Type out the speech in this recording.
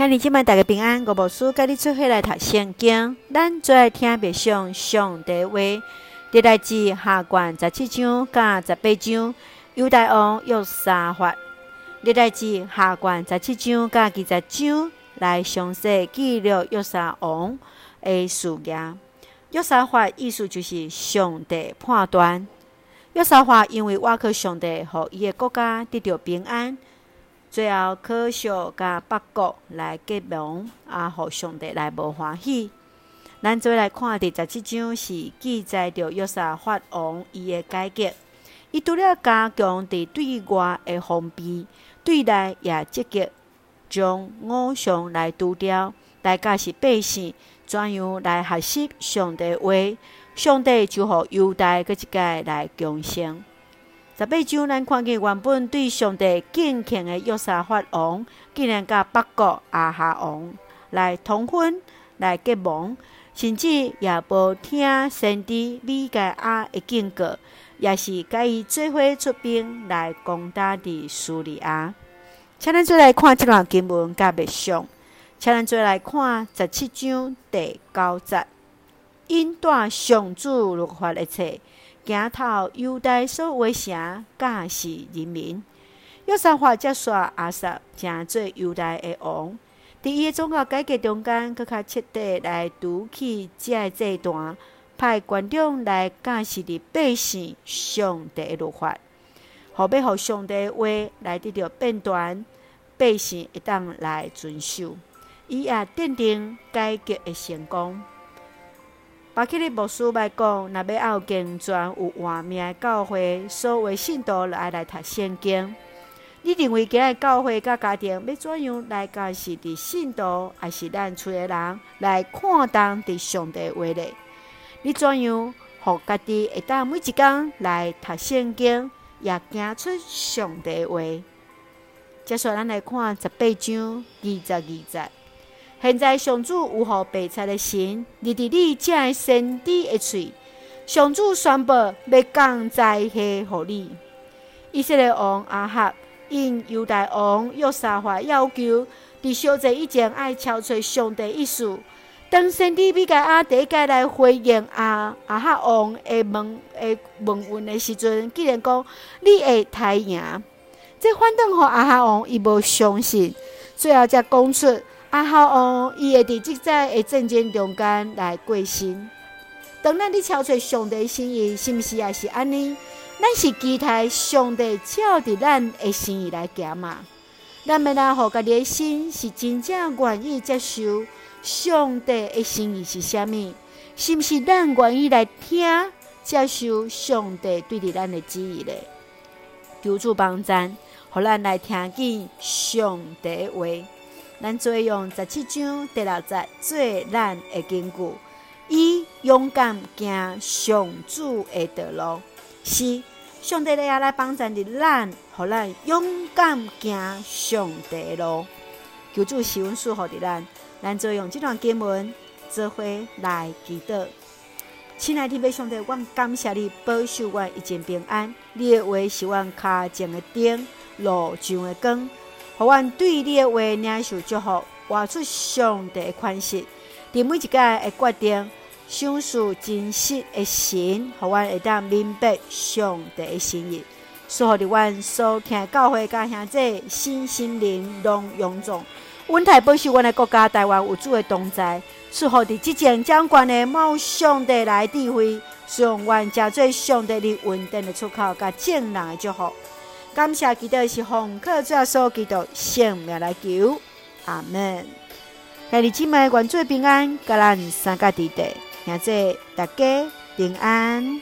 兄弟姐妹大家平安，我无事甲你做伙来读圣经，咱最爱听别上上帝话。历代志下卷十七章甲十八章，犹大王约沙法。历代志下卷十七章甲二十章来详细记录约沙王的事业。约沙法意思就是上帝判断。约沙法因为倚靠上帝，和伊的国家得到平安。最后，可小甲八国来结盟，啊，互上帝来无欢喜。咱再来看第十七章，是记载着约瑟法王伊的改革。伊除了加强伫对外的封闭，对内也积极将偶像来除掉。大家是百姓，怎样来学习上帝话？上帝就互犹大搁一届来强盛。十八章，咱看见原本对上帝敬虔的约沙法王，竟然甲北国亚哈王来通婚、来结盟，甚至也无听先知米该亚的警告，也是甲伊做伙出兵来攻打的叙利亚。请咱做来看这段经文甲别上，请咱做来看十七章第九节，因带上主律法的册。行头犹大所威胁甲是人民，约沙法接续阿萨，成做犹大的王。伫伊的宗教改革中间，阁较彻底来拄起遮个这段，派官长来教示伫百姓上帝的律法，互要互上帝的话来得到判断，百姓会当来遵守，伊也奠定改革的成功。巴克利牧师来讲，若要有健全有活命的教会，所有信徒来来读圣经。你认为今日教会甲家庭要怎样来教是伫信徒，还是咱厝的人来看当伫上帝话咧？你怎样互家己会当每一工来读圣经，也行出上帝话？接下来咱来看十八章二十二节。现在上主有互白菜的神，立伫你这个先知的喙。上主宣布要降灾祸互你。以色列王阿哈因犹大王约沙法要求，伫烧祭以前爱敲出上帝意思。当先知米该阿第一届来回应阿阿哈王的问的问问的时阵，竟然讲你会太赢。这反倒互阿哈王伊无相信，最后才讲出。阿哈王，伊会伫即在的战争中间来过身。当咱咧超出上帝心意，是毋是也是安尼？咱是期待上帝照伫咱的心意来行嘛？咱要来互家己诶心是真正愿意接受上帝的心意是啥物？是毋是咱愿意来听接受上帝对伫咱的旨意咧？求助帮咱，互咱来听见上帝话。咱做用十七章第六节做咱的根据，以勇敢行上主的道路，是上帝也来帮助的咱，互咱勇敢行上帝的路。求主赐恩赐福的咱，咱做用这段经文做伙来祈祷。亲爱的弟兄姊妹，我感谢你保守我一切平安。你的话是我脚前的灯，路上的光。互阮对你的话领受祝福，活出上帝的宽恕，伫每一个的决定，享受真实的神，互阮会当明白上帝的心意。祝福伫阮所听教会甲兄弟，身心灵拢勇壮，阮台保守阮的国家台湾有主的同在。祝福伫即将掌权的冒上帝来智慧，让阮成做上帝的稳定的出口，甲正人的祝福。感谢基督是奉靠主要所基督性命来求，阿门。兄弟姊妹，愿做平安，甲咱三个弟弟，现在大家平安。